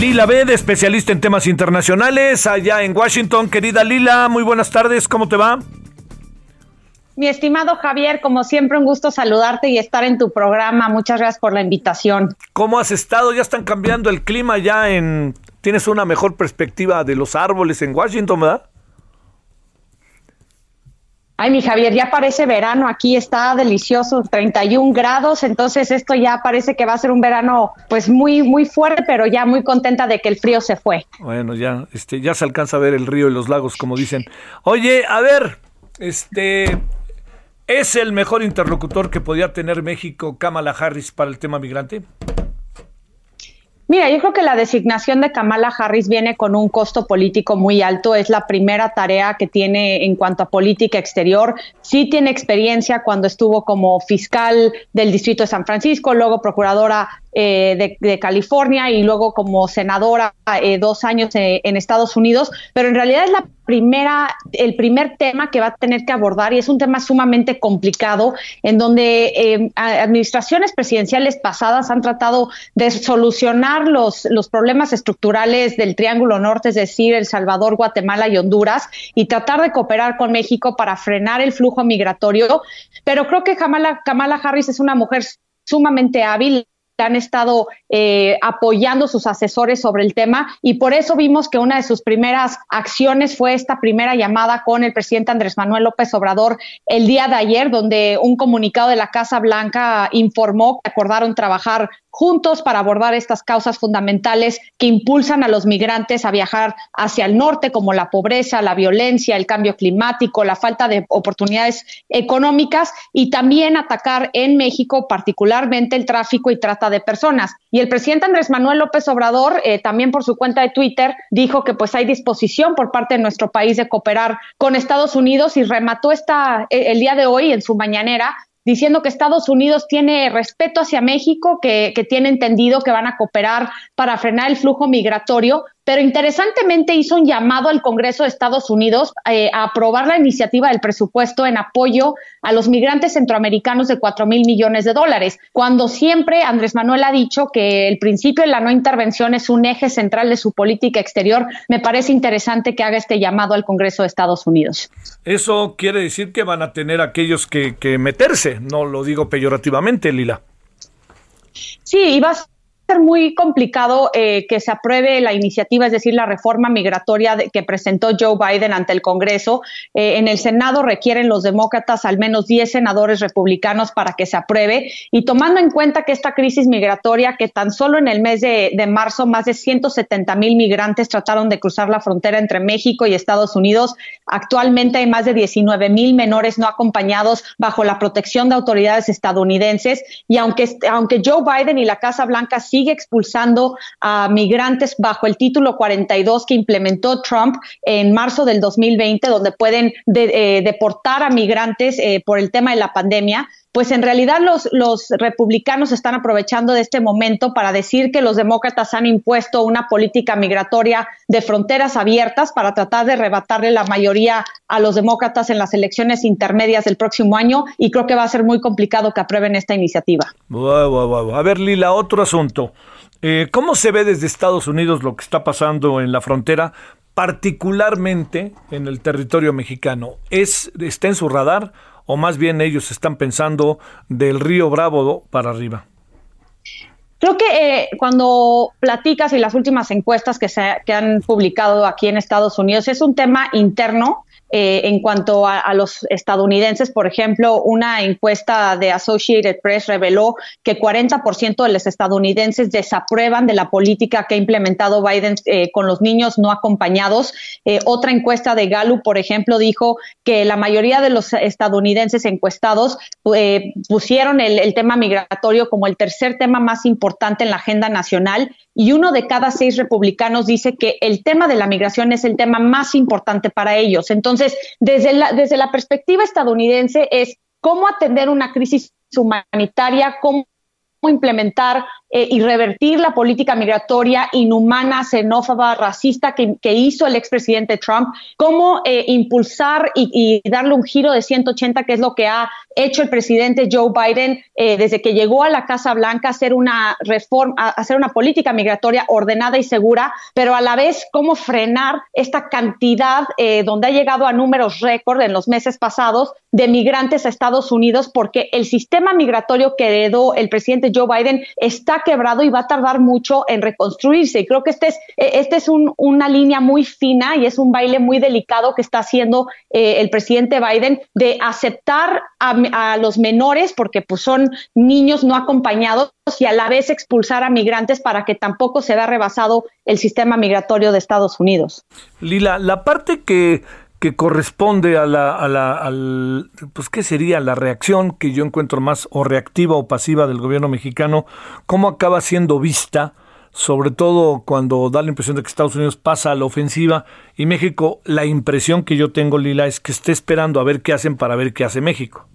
Lila B, de especialista en temas internacionales, allá en Washington. Querida Lila, muy buenas tardes, ¿cómo te va? Mi estimado Javier, como siempre, un gusto saludarte y estar en tu programa. Muchas gracias por la invitación. ¿Cómo has estado? Ya están cambiando el clima ya en... Tienes una mejor perspectiva de los árboles en Washington, ¿verdad? Ay, mi Javier, ya parece verano, aquí está delicioso, 31 grados, entonces esto ya parece que va a ser un verano pues muy muy fuerte, pero ya muy contenta de que el frío se fue. Bueno, ya este ya se alcanza a ver el río y los lagos como dicen. Oye, a ver, este ¿es el mejor interlocutor que podía tener México Kamala Harris para el tema migrante? Mira, yo creo que la designación de Kamala Harris viene con un costo político muy alto. Es la primera tarea que tiene en cuanto a política exterior. Sí tiene experiencia cuando estuvo como fiscal del Distrito de San Francisco, luego procuradora eh, de, California y luego como senadora eh, dos años eh, en Estados Unidos, pero en realidad es la primera, el primer tema que va a tener que abordar y es un tema sumamente complicado en donde administraciones presidenciales pasadas han tratado de solucionar los, los problemas estructurales del Triángulo Norte, es decir, El Salvador, Guatemala y Honduras, y tratar de cooperar con México para frenar el flujo migratorio. Pero creo que Kamala, Kamala Harris es una mujer sumamente hábil, han estado eh, apoyando sus asesores sobre el tema y por eso vimos que una de sus primeras acciones fue esta primera llamada con el presidente Andrés Manuel López Obrador el día de ayer, donde un comunicado de la Casa Blanca informó que acordaron trabajar juntos para abordar estas causas fundamentales que impulsan a los migrantes a viajar hacia el norte, como la pobreza, la violencia, el cambio climático, la falta de oportunidades económicas y también atacar en México particularmente el tráfico y trata de personas. Y el presidente Andrés Manuel López Obrador, eh, también por su cuenta de Twitter, dijo que pues hay disposición por parte de nuestro país de cooperar con Estados Unidos y remató esta, el día de hoy en su mañanera diciendo que Estados Unidos tiene respeto hacia México, que, tiene entendido que van a cooperar para frenar el flujo migratorio, pero interesantemente hizo un llamado al Congreso de Estados Unidos eh, a aprobar la iniciativa del presupuesto en apoyo a los migrantes centroamericanos de 4 mil millones de dólares, cuando siempre Andrés Manuel ha dicho que el principio de la no intervención es un eje central de su política exterior. Me parece interesante que haga este llamado al Congreso de Estados Unidos. Eso quiere decir que van a tener aquellos que, que meterse, no lo digo peyorativamente, Lila. Sí, y va muy complicado eh, que se apruebe la iniciativa, es decir, la reforma migratoria que presentó Joe Biden ante el Congreso. Eh, en el Senado requieren los demócratas al menos 10 senadores republicanos para que se apruebe. Y tomando en cuenta que esta crisis migratoria, que tan solo en el mes de, de marzo más de 170 mil migrantes trataron de cruzar la frontera entre México y Estados Unidos, actualmente hay más de 19 mil menores no acompañados bajo la protección de autoridades estadounidenses. Y aunque, aunque Joe Biden y la Casa Blanca sí sigue expulsando a migrantes bajo el título 42 que implementó Trump en marzo del 2020, donde pueden eh, deportar a migrantes eh, por el tema de la pandemia pues en realidad los, republicanos están aprovechando de este momento para decir que los demócratas han impuesto una política migratoria de fronteras abiertas para tratar de arrebatarle la mayoría a los demócratas en las elecciones intermedias del próximo año y creo que va a ser muy complicado que aprueben esta iniciativa. A ver, Lila, otro asunto. Eh, ¿Cómo se ve desde Estados Unidos lo que está pasando en la frontera, particularmente en el territorio mexicano? ¿Es, ¿Está en su radar? O más bien ellos están pensando del río Bravo para arriba? Creo que eh, cuando platicas y las últimas encuestas que se que han publicado aquí en Estados Unidos es un tema interno eh, en cuanto a, los estadounidenses, por ejemplo, una encuesta de Associated Press reveló que 40% de los estadounidenses desaprueban de la política que ha implementado Biden eh, con los niños no acompañados. Eh, otra encuesta de Gallup, por ejemplo, dijo que la mayoría de los estadounidenses encuestados pusieron el, tema migratorio como el tercer tema más importante en la agenda nacional y uno de cada seis republicanos dice que el tema de la migración es el tema más importante para ellos. Entonces, desde la, desde la perspectiva estadounidense es cómo atender una crisis humanitaria, cómo implementar eh, y revertir la política migratoria inhumana, xenófoba, racista que, hizo el expresidente Trump, cómo eh, impulsar y, darle un giro de 180, que es lo que ha hecho el presidente Joe Biden eh, desde que llegó a la Casa Blanca, hacer una reforma, hacer una política migratoria ordenada y segura, pero a la vez cómo frenar esta cantidad donde ha llegado a números récord en los meses pasados de migrantes a Estados Unidos, porque el sistema migratorio que heredó el presidente Joe Biden está quebrado y va a tardar mucho en reconstruirse. Y creo que este es, e, este es una línea muy fina y es un baile muy delicado que está haciendo eh, el presidente Biden de aceptar a, los menores, porque pues son niños no acompañados, y a la vez expulsar a migrantes para que tampoco se vea rebasado el sistema migratorio de Estados Unidos. Lila, la parte que que corresponde a la, a la al, pues qué sería la reacción que yo encuentro más o reactiva o pasiva del gobierno mexicano, cómo acaba siendo vista, sobre todo cuando da la impresión de que Estados Unidos pasa a la ofensiva y México, la impresión que yo tengo, Lila, es que esté esperando a ver qué hacen para ver qué hace México.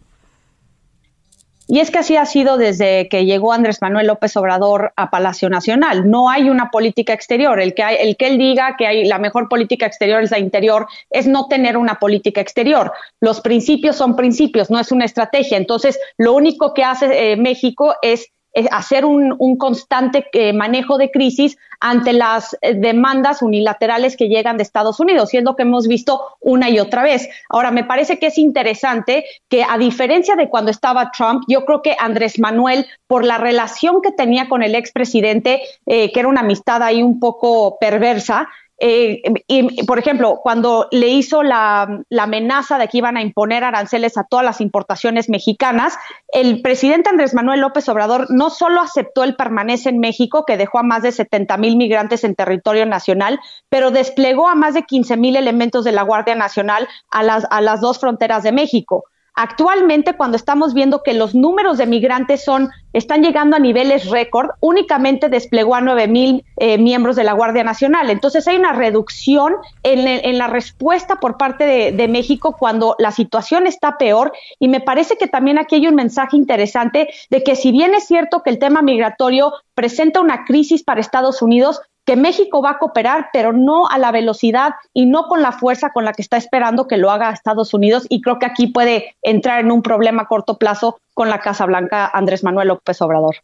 Y es que así ha sido desde que llegó Andrés Manuel López Obrador a Palacio Nacional. No hay una política exterior. El que, hay, el que él diga que hay la mejor política exterior es la interior es no tener una política exterior. Los principios son principios, no es una estrategia. Entonces, lo único que hace eh, México es hacer un, constante eh, manejo de crisis ante las eh, demandas unilaterales que llegan de Estados Unidos, siendo que hemos visto una y otra vez. Ahora, me parece que es interesante que a diferencia de cuando estaba Trump, yo creo que Andrés Manuel, por la relación que tenía con el expresidente, eh, que era una amistad ahí un poco perversa, eh, y, por ejemplo, cuando le hizo la, amenaza de que iban a imponer aranceles a todas las importaciones mexicanas, el presidente Andrés Manuel López Obrador no solo aceptó el permanece en México, que dejó a más de 70 mil migrantes en territorio nacional, pero desplegó a más de 15 mil elementos de la Guardia Nacional a las, a las dos fronteras de México. Actualmente, cuando estamos viendo que los números de migrantes son, están llegando a niveles récord, únicamente desplegó a 9 mil eh, miembros de la Guardia Nacional. Entonces hay una reducción en, la respuesta por parte de, de, México cuando la situación está peor. Y me parece que también aquí hay un mensaje interesante de que si bien es cierto que el tema migratorio presenta una crisis para Estados Unidos, que México va a cooperar, pero no a la velocidad y no con la fuerza con la que está esperando que lo haga Estados Unidos. Y creo que aquí puede entrar en un problema a corto plazo con la Casa Blanca Andrés Manuel López Obrador.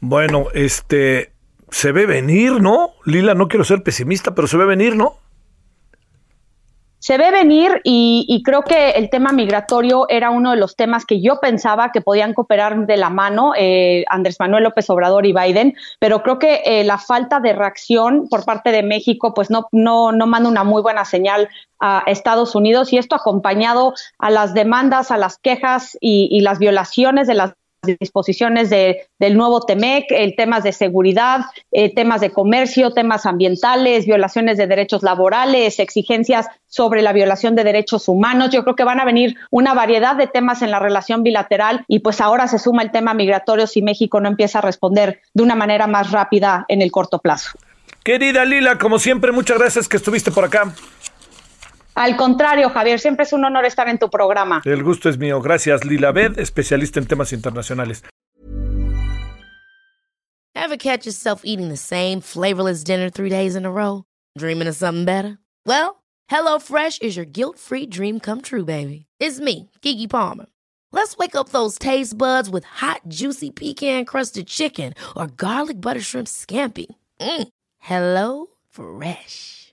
Bueno, este se ve venir, ¿no? Lila, no quiero ser pesimista, pero se ve venir, ¿no? Se ve venir y, creo que el tema migratorio era uno de los temas que yo pensaba que podían cooperar de la mano eh, Andrés Manuel López Obrador y Biden, pero creo que eh, la falta de reacción por parte de México pues no, no, no manda una muy buena señal a Estados Unidos y esto acompañado a las demandas, a las quejas y las violaciones de las disposiciones de, del nuevo TEMEC, el temas de seguridad, eh, temas de comercio, temas ambientales, violaciones de derechos laborales, exigencias sobre la violación de derechos humanos. Yo creo que van a venir una variedad de temas en la relación bilateral y pues ahora se suma el tema migratorio si México no empieza a responder de una manera más rápida en el corto plazo. Querida Lila, como siempre, muchas gracias que estuviste por acá. Al contrario, Javier, siempre es un honor estar en tu programa. El gusto es mío. Gracias, Lila Bed, especialista en temas internacionales. Ever catch yourself eating the same flavorless dinner three days in a row? Dreaming of something better? Well, HelloFresh is your guilt-free dream come true, baby. It's me, Kiki Palmer. Let's wake up those taste buds with hot, juicy pecan-crusted chicken or garlic butter shrimp scampi. Mm. Hello Fresh.